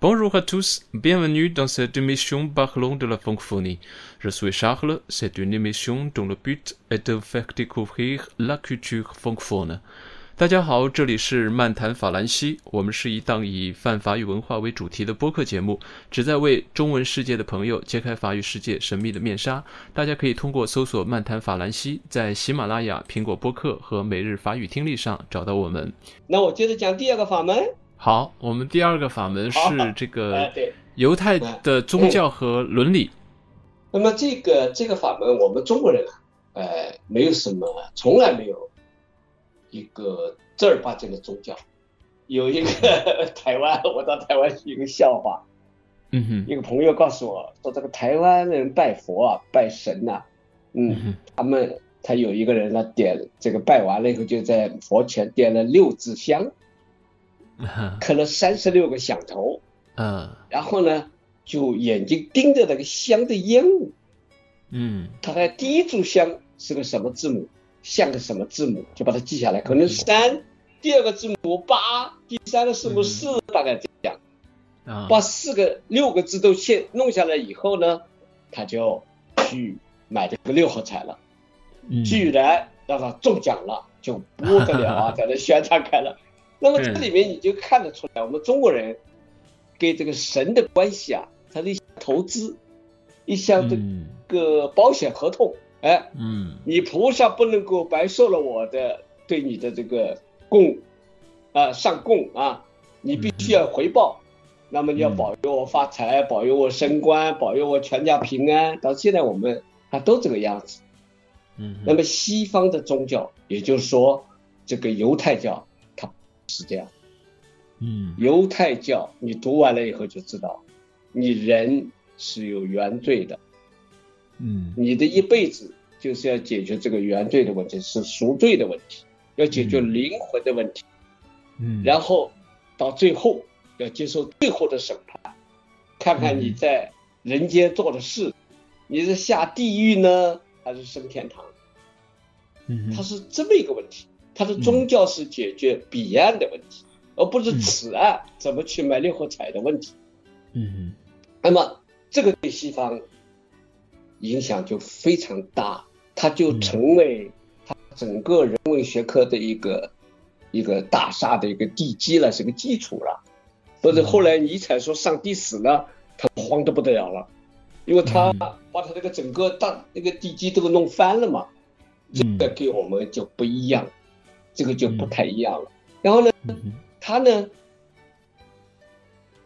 Bonjour à tous, bienvenue dans cette émission Parlons de la francophonie. Je suis Charles, c'est une émission dont le but est de faire découvrir la culture francophone. 大家好，这里是漫谈法兰西，我们是一档以泛法语文化为主题的播客节目，旨在为中文世界的朋友揭开法语世界神秘的面纱。大家可以通过搜索“漫谈法兰西”在喜马拉雅、苹果播客和每日法语听力上找到我们。那我接着讲第二个法门。好，我们第二个法门是这个。犹太的宗教和伦理。那么这个这个法门，我们中国人啊，呃，没有什么，从来没有一个正儿八经的宗教。有一个 台湾，我到台湾是一个笑话。嗯哼，一个朋友告诉我说，这个台湾人拜佛啊，拜神呐、嗯，嗯他们他有一个人呢，点这个拜完了以后，就在佛前点了六支香，哼，磕了三十六个响头，嗯。然后呢，就眼睛盯着那个香的烟雾。嗯。他的第一炷香是个什么字母，像个什么字母，就把它记下来，可能是三，第二个字母八，第三个字母四，大概这样，啊，把四个六个字都先弄下来以后呢，他就去买这个六合彩了，嗯。居然让他中奖了，就不得了啊，在那宣传开了。那么这里面你就看得出来，我们中国人跟这个神的关系啊，他的一项投资，一项这嗯个保险合同，哎，嗯你菩萨不能够白受了我的对你的这个供，啊、上供啊，你必须要回报。那么你要保佑我发财，保佑我升官，保佑我全家平安。到现在我们啊都这个样子。嗯，那么西方的宗教，也就是说这个犹太教，它是这样。嗯。犹太教你读完了以后就知道，你人是有原罪的，嗯。你的一辈子就是要解决这个原罪的问题，是赎罪的问题，要解决灵魂的问题，嗯，然后到最后要接受最后的审判，看看你在人间做的事，你是下地狱呢，还是升天堂？嗯它是这么一个问题，它的宗教是解决彼岸的问题，而不是此岸怎么去买六合彩的问题。嗯那么这个对西方影响就非常大，它就成为它整个人文学科的一个一个大厦的一个地基了，是个基础了。或者后来尼采说上帝死了，他慌得不得了了，因为他把他这个整个大那个地基都给弄翻了嘛。这个跟我们就不一样，这个就不太一样了。然后呢，嗯他呢，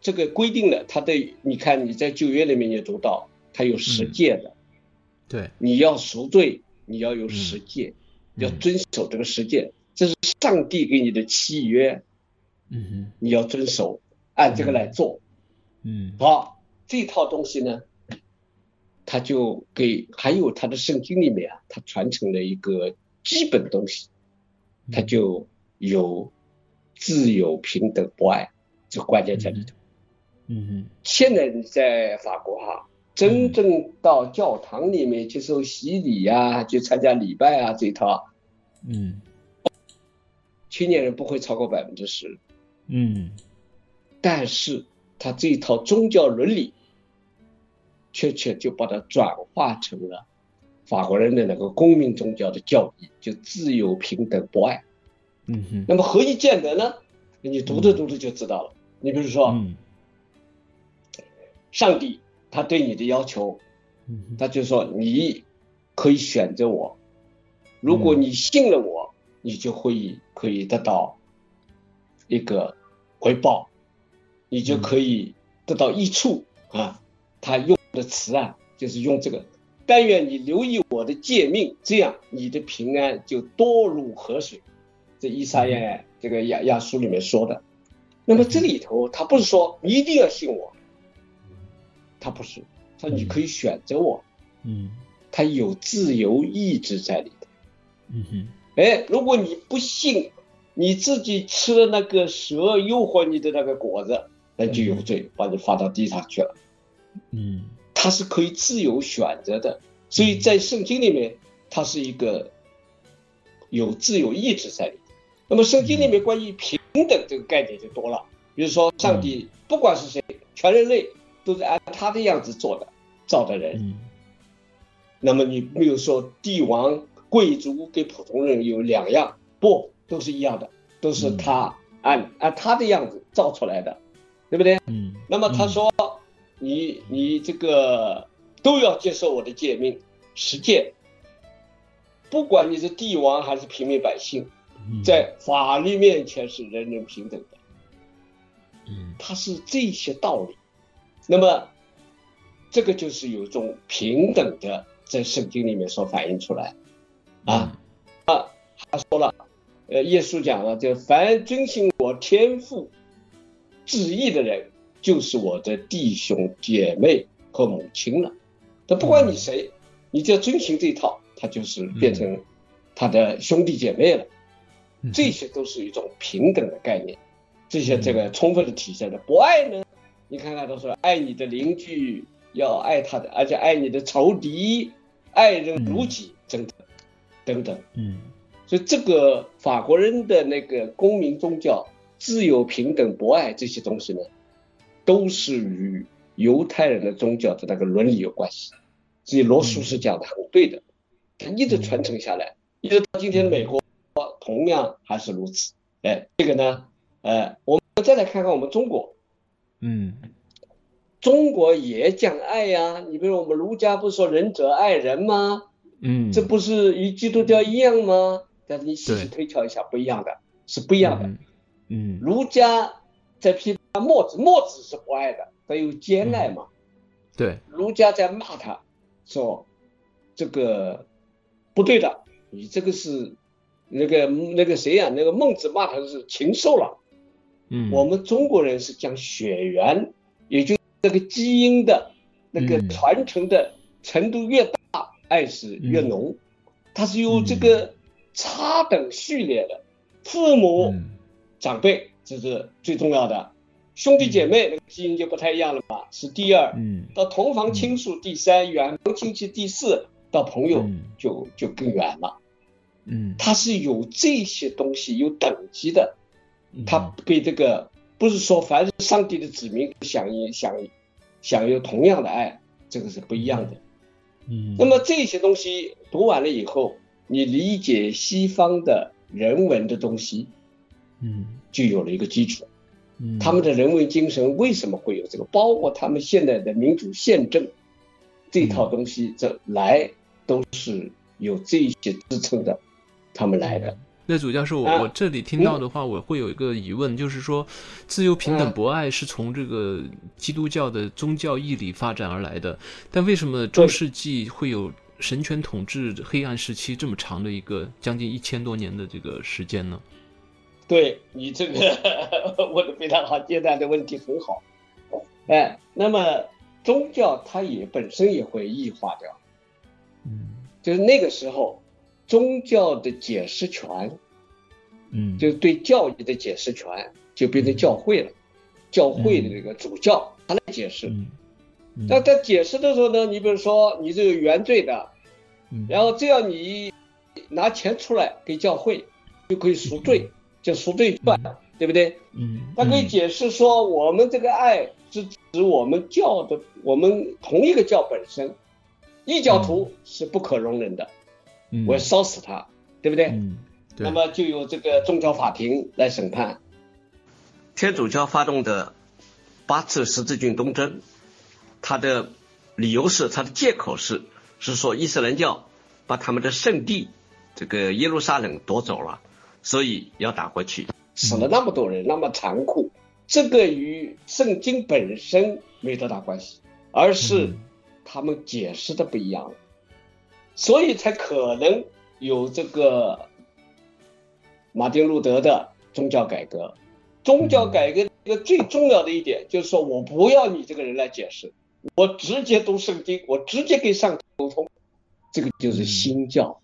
这个规定了他的，你看你在旧约里面也读到，他有十诫的，对，你要赎罪，你要有十诫，嗯。要遵守这个十诫，这是上帝给你的契约，嗯哼。你要遵守，按这个来做。嗯。好，这套东西呢，他就给还有他的圣经里面啊，他传承了一个基本东西，他就有自由、平等、博爱，这关键在里头。嗯现在你在法国哈、真正到教堂里面接受洗礼呀、去参加礼拜啊这一套，嗯。青年人不会超过百分之十，嗯。但是他这一套宗教伦理，确切就把它转化成了法国人的那个公民宗教的教义，就自由、平等、博爱。嗯那么何以见得呢？你读着读着就知道了。你比如说，嗯上帝他对你的要求，嗯他就说你可以选择我，如果你信了我，你就会可以得到一个回报，你就可以得到益处啊。他用的词啊，就是用这个，但愿你留意我的诫命，这样你的平安就多如河水。这伊撒耶这个亚亚书里面说的。那么这里头他不是说你一定要信我，他不是，他说你可以选择我。嗯他有自由意志在里头。嗯哼哎，如果你不信，你自己吃了那个蛇诱惑你的那个果子，那就有罪，把你发到地上去了。嗯他是可以自由选择的，所以在圣经里面，他是一个有自由意志在里头。那么圣经里面关于平等这个概念就多了，比如说上帝不管是谁，全人类都是按他的样子做的造的人。嗯。那么你没有说帝王、贵族跟普通人有两样，不，都是一样的，都是他按按他的样子造出来的，对不对？嗯，那么他说，你你这个都要接受我的诫命实践，不管你是帝王还是平民百姓，嗯在法律面前是人人平等的。嗯它是这些道理。那么，这个就是有一种平等的，在圣经里面所反映出来。啊啊，他说了，呃，耶稣讲了，就凡遵行我天父旨意的人，就是我的弟兄姐妹和母亲了。他不管你谁，你只要遵循这一套，他就是变成他的兄弟姐妹了。嗯这些都是一种平等的概念，这些这个充分的体现了。博爱呢，你看看都说爱你的邻居，要爱他的，而且爱你的仇敌，爱人如己，等等等等。嗯所以这个法国人的那个公民宗教、自由、平等、博爱这些东西呢，都是与犹太人的宗教的那个伦理有关系。所以罗素是讲的很对的，他一直传承下来，一直到今天的美国同样还是如此。哎，这个呢，呃，我们再来看看我们中国，嗯中国也讲爱呀、你比如我们儒家不是说仁者爱人吗？嗯，这不是与基督教一样吗？但是你细细推敲一下，不一样的，是不一样的。嗯嗯儒家在批判墨子，墨子是不爱的，他有兼爱嘛。对，儒家在骂他，说这个不对的，你这个是那个那个谁呀、那个孟子骂他是禽兽了。嗯。我们中国人是讲血缘，也就这个基因的那个嗯。传承的程度越大，爱是越浓。它是有这个差等序列的，父母、嗯。长辈这是最重要的，兄弟姐妹那个基因就不太一样了嘛，是第二。嗯到同房亲属第三，远房亲戚第四，到朋友嗯就就更远了。嗯，它是有这些东西有等级的，嗯他被这个不是说凡是上帝的子民享有享享有同样的爱，这个是不一样的。嗯那么这些东西读完了以后，你理解西方的人文的东西，嗯就有了一个基础。嗯他们的人文精神为什么会有这个？包括他们现在的民主宪政这套东西，这来都是有这些支撑的，他们来的。那主教授，我啊我这里听到的话，我会有一个疑问，就是说，自由、平等、嗯博爱是从这个基督教的宗教义理发展而来的，但为什么中世纪会有神权统治黑暗时期这么长的一个将近一千多年的这个时间呢？对你这个问的非常好，接待的问题很好。哎，那么宗教它也本身也会异化掉，嗯。就是那个时候宗教的解释权，嗯。就是对教义的解释权就变成教会了，教会的这个主教他来解释。那他解释的时候呢，你比如说你这个原罪的，嗯。然后只要你拿钱出来给教会，就可以赎罪，叫赎罪券，对不对？嗯，他可以解释说，我们这个爱是指我们教的，我们同一个教本身，异教徒是不可容忍的，嗯。我要烧死他，对不对？嗯对。那么就由这个宗教法庭来审判。天主教发动的八次十字军东征，他的理由是，他的借口是，是说伊斯兰教把他们的圣地这个耶路撒冷夺走了，所以要打回去。死了那么多人，那么残酷，这个与圣经本身没多大关系，而是嗯他们解释的不一样，所以才可能有这个马丁路德的宗教改革。宗教改革一个最重要的一点就是说我不要你这个人来解释，我直接读圣经，我直接跟上帝沟通，这个就是新教。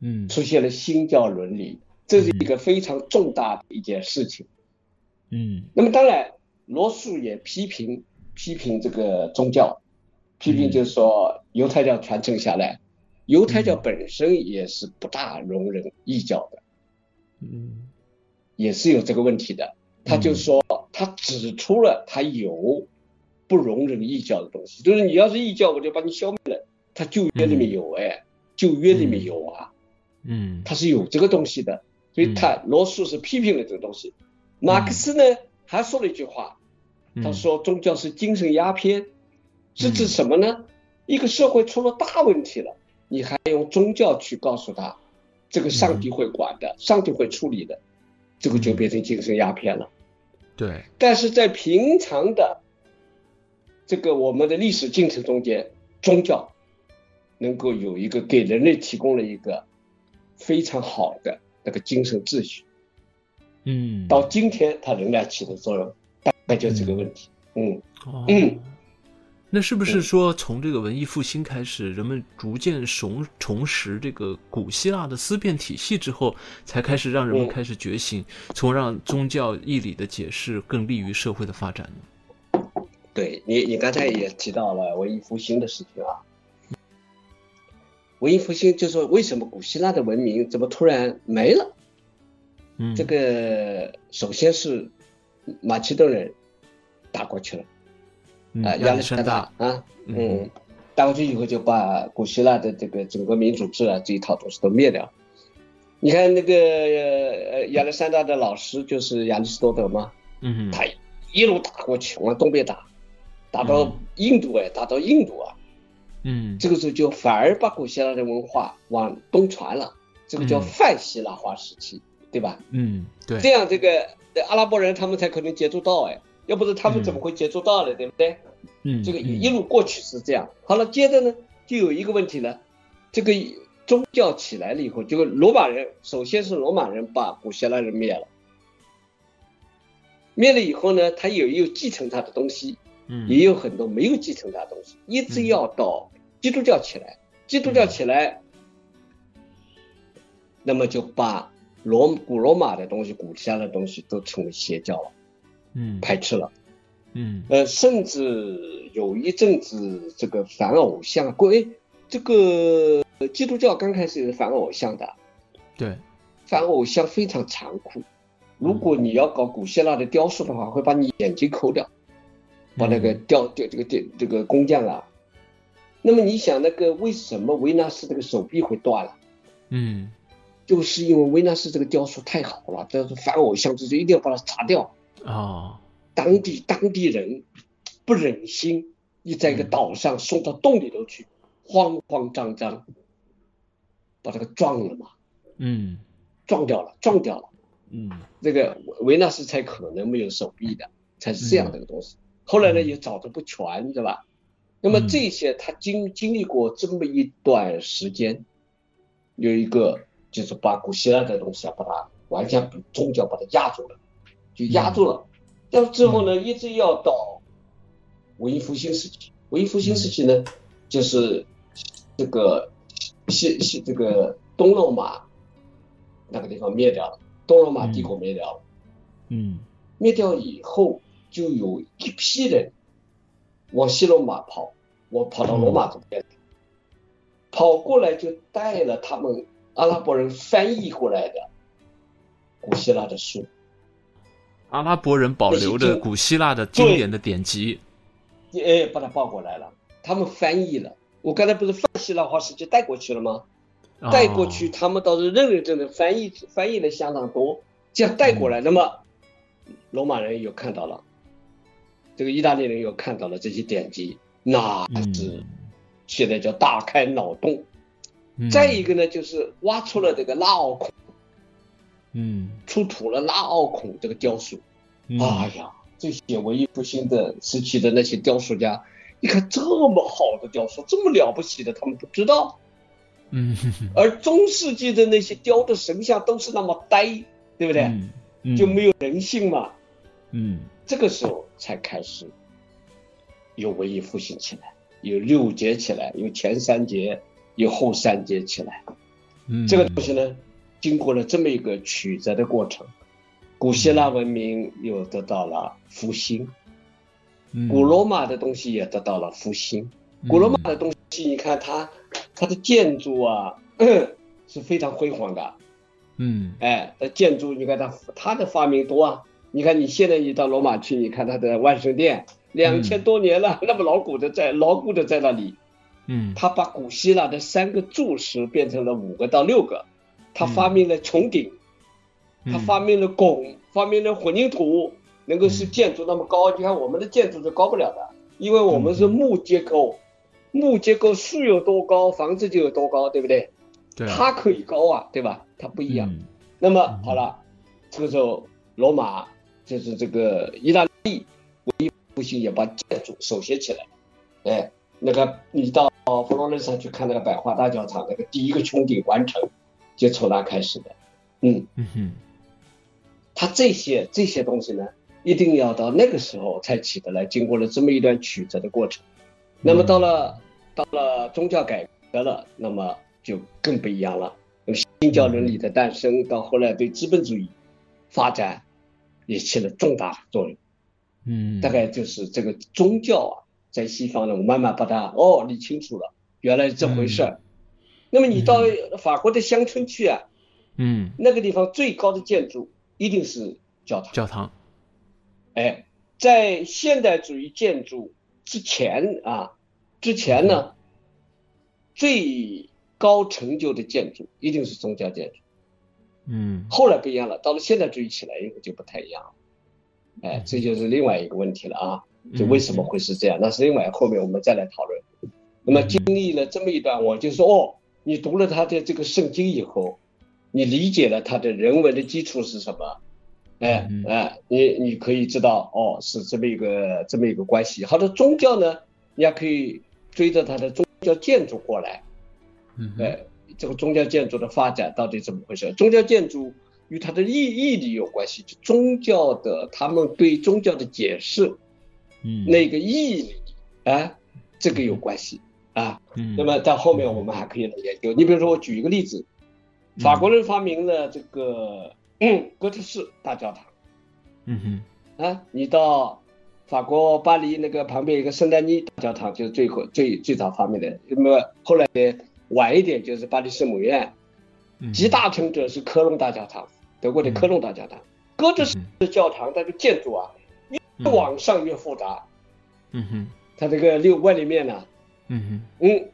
嗯出现了新教伦理，这是一个非常重大的一件事情。嗯。那么当然，罗素也批评批评这个宗教，批评就是说犹太教传承下来，犹太教本身也是不大容忍异教的，嗯也是有这个问题的。他就说，他指出了他有不容忍异教的东西，就是你要是异教，我就把你消灭了。他旧约里面有哎，旧约里面有啊，嗯，他是有这个东西的，所以他罗素是批评了这个东西。马克思呢还说了一句话，他说宗教是精神鸦片，是指什么呢？一个社会出了大问题了，你还用宗教去告诉他，这个上帝会管的，上帝会处理的，这个就变成精神鸦片了。对，但是在平常的这个我们的历史进程中间，宗教能够有一个给人类提供了一个非常好的那个精神秩序。嗯，到今天它仍然起的作用，大概就这个问题。嗯嗯，那是不是说从这个文艺复兴开始，人们逐渐重重拾这个古希腊的思辨体系之后，才开始让人们开始觉醒，从而让宗教义理的解释更利于社会的发展呢？对你，你刚才也提到了文艺复兴的事情啊。文艺复兴就说为什么古希腊的文明怎么突然没了？嗯，这个首先是马其顿人打过去了，啊，亚历山大。啊，嗯，打过去以后就把古希腊的这个整个民主制啊这一套东西都灭掉。你看那个呃亚历山大的老师就是亚里士多德嘛，嗯，他一路打过去往东边打，打到印度哎，打到印度啊，嗯，这个时候就反而把古希腊的文化往东传了，这个叫泛希腊化时期。对吧？嗯，对，这样这个阿拉伯人他们才可能接触到哎，要不是他们怎么会接触到呢？对不对？嗯，这个一路过去是这样。好了，接着呢，就有一个问题了，这个宗教起来了以后，这个罗马人首先是罗马人把古希腊人灭了，灭了以后呢，他也有继承他的东西，嗯，也有很多没有继承他的东西，一直要到基督教起来，基督教起来，那么就把。罗古罗马的东西，古希腊的东西都成为邪教了，嗯，排斥了，嗯，呃，甚至有一阵子这个反偶像，归这个基督教刚开始是反偶像的，对，反偶像非常残酷，如果你要搞古希腊的雕塑的话，会把你眼睛抠掉，把那个雕雕这个雕这个工匠啊，那么你想那个为什么维纳斯这个手臂会断了？嗯。就是因为维纳斯这个雕塑太好了，这是反偶像，这就一定要把它砸掉啊！当地当地人不忍心，你在一个岛上送到洞里头去，慌慌张张把这个撞了嘛，嗯，撞掉了，撞掉了，嗯，这个维纳斯才可能没有手臂的，才是这样的一个东西。后来呢也找的不全，对吧？那么这些他经经历过这么一段时间，有一个。就是把古希腊的东西啊，把它完全宗教把它压住了，就压住了。到之后呢，一直要到文艺复兴时期。文艺复兴时期呢，就是这个西西这个东罗马那个地方灭掉了，东罗马帝国灭掉了。嗯，灭掉以后，就有一批人往西罗马跑，我跑到罗马这边，跑过来就带了他们。阿拉伯人翻译过来的古希腊的书，阿拉伯人保留着古希腊的经典的典籍，哎，把它抱过来了。他们翻译了，我刚才不是放希腊化时就带过去了吗？带过去，他们倒是认认真真翻译，翻译的相当多。这样带过来，那么罗马人又看到了，这个意大利人又看到了这些典籍，那是现在叫大开脑洞。再一个呢，就是挖出了这个拉奥孔，嗯，出土了拉奥孔这个雕塑。哎呀，这些文艺复兴的时期的那些雕塑家，你看这么好的雕塑，这么了不起的，他们不知道。嗯，而中世纪的那些雕的神像都是那么呆，对不对？就没有人性嘛。嗯，这个时候才开始有文艺复兴起来，有六节起来，有前三节。有后三节起来，嗯，这个东西呢，经过了这么一个曲折的过程，古希腊文明又得到了复兴，古罗马的东西也得到了复兴。古罗马的东西，你看它，它的建筑啊 是非常辉煌的，嗯，哎，建筑你看它它的发明多啊，你看你现在你到罗马去，你看它的万圣殿，两千多年了，那么牢固的在牢固的在那里。嗯，他把古希腊的三个柱石变成了五个到六个，他发明了穹顶，他发明了拱，发明了混凝土，能够使建筑那么高。你看我们的建筑是高不了的，因为我们是木结构，木结构树有多高，房子就有多高，对不对？对，它可以高啊，对吧？它不一样。那么好了，这个时候罗马就是这个意大利复兴也把建筑首先起来，哎。那个，你到佛罗伦萨去看那个百花大教堂，那个第一个穹顶完成，就从那开始的。嗯嗯哼，他这些这些东西呢，一定要到那个时候才起得来，经过了这么一段曲折的过程。那么到了到了宗教改革了，那么就更不一样了。新教伦理的诞生，到后来对资本主义发展也起了重大作用。嗯，大概就是这个宗教啊。在西方呢，我慢慢把它哦理清楚了，原来是这回事儿。那么你到法国的乡村去啊，嗯，那个地方最高的建筑一定是教堂。教堂，哎，在现代主义建筑之前啊，之前呢，最高成就的建筑一定是宗教建筑。嗯，后来不一样了，到了现代主义起来以后就不太一样了。哎，这就是另外一个问题了啊。就为什么会是这样？那是另外后面我们再来讨论。那么经历了这么一段，我就说哦，你读了他的这个圣经以后，你理解了他的人文的基础是什么？哎哎，你你可以知道哦，是这么一个这么一个关系。好的，宗教呢，你还可以追着他的宗教建筑过来。哎，这个宗教建筑的发展到底怎么回事？宗教建筑与它的意义理有关系，就宗教的他们对宗教的解释。嗯那个意义啊，这个有关系啊。嗯，那么到后面我们还可以来研究。你比如说，我举一个例子，法国人发明了这个嗯哥特式大教堂。嗯哼，啊，你到法国巴黎那个旁边一个圣丹尼大教堂，就是最后最最早发明的。那么后来晚一点就是巴黎圣母院，集大成者是科隆大教堂，德国的科隆大教堂。哥特式教堂它的建筑啊。越往上越复杂，嗯哼，它这个六外立面呢，嗯哼，嗯，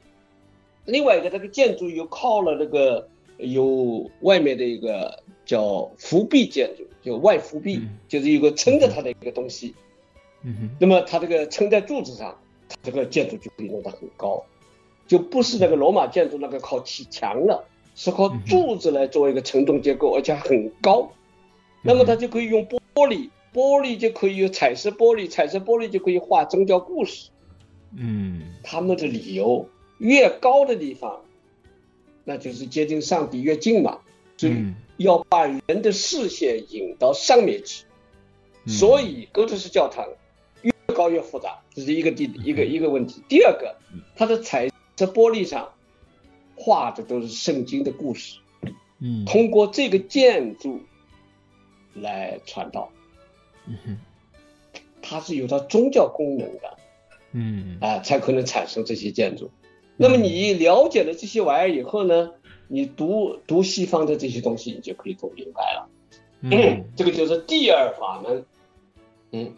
另外一个这个建筑又靠了那个有外面的一个叫扶壁建筑，就外扶壁，就是有个撑着它的一个东西，嗯哼，那么它这个撑在柱子上，它这个建筑就可以弄得很高，就不是那个罗马建筑那个靠砌墙了，是靠柱子来做一个承重结构，而且很高，那么它就可以用玻璃。玻璃就可以有彩色玻璃，彩色玻璃就可以画宗教故事。嗯，他们的理由越高的地方，那就是接近上帝越近嘛，所以要把人的视线引到上面去。所以哥特式教堂越高越复杂，这是一个第一个一个问题。第二个，它的彩色玻璃上画的都是圣经的故事。嗯，通过这个建筑来传道。嗯哼，它是有它宗教功能的，嗯啊，才可能产生这些建筑。那么你了解了这些玩意儿以后呢，你读读西方的这些东西，你就可以读明白了。嗯，这个就是第二法门。嗯。